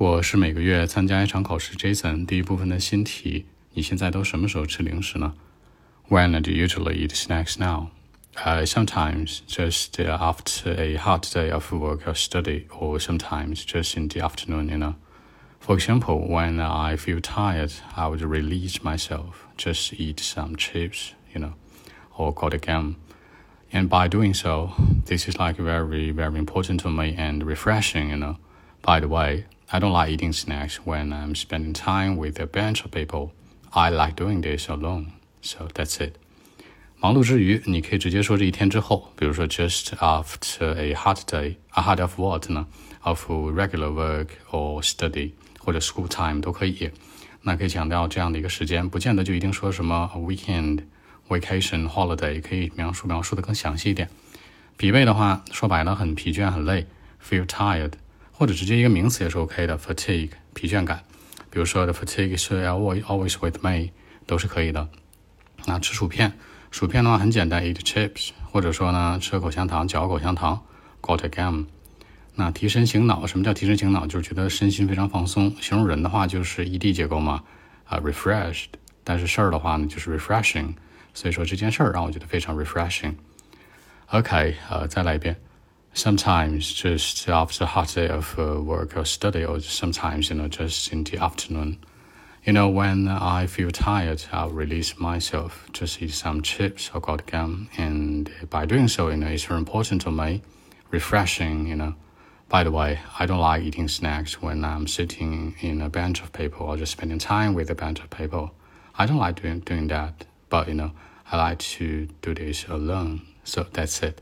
我是每个月参加一场考试。Jason，第一部分的新题，你现在都什么时候吃零食呢？When do you usually eat snacks now? Uh, sometimes just after a hard day of work or study, or sometimes just in the afternoon, you know. For example, when I feel tired, I would release myself, just eat some chips, you know, or go to game. And by doing so, this is like very, very important to me and refreshing, you know. By the way, I don't like eating snacks when I'm spending time with a bunch of people. I like doing this alone. So that's it. 忙碌之余，你可以直接说这一天之后，比如说 just after a hard day, a hard of what 呢？Of regular work or study 或者 school time 都可以。那可以强调这样的一个时间，不见得就一定说什么 weekend, vacation, holiday，可以描述描述的更详细一点。疲惫的话，说白了很疲倦很累，feel tired。 或者直接一个名词也是 OK 的，fatigue 疲倦感，比如说 the fatigue is always always with me 都是可以的。那吃薯片，薯片的话很简单，eat chips，或者说呢吃口香糖，嚼口香糖，got a gum。那提神醒脑，什么叫提神醒脑？就是觉得身心非常放松。形容人的话就是 ed 结构嘛，啊 refreshed。但是事儿的话呢就是 refreshing。所以说这件事儿让我觉得非常 refreshing。OK，呃，再来一遍。Sometimes just after a hard day of uh, work or study, or sometimes, you know, just in the afternoon. You know, when I feel tired, I'll release myself, just eat some chips or got gum. And by doing so, you know, it's very important to me, refreshing, you know. By the way, I don't like eating snacks when I'm sitting in a bunch of people or just spending time with a bunch of people. I don't like doing, doing that, but, you know, I like to do this alone. So that's it.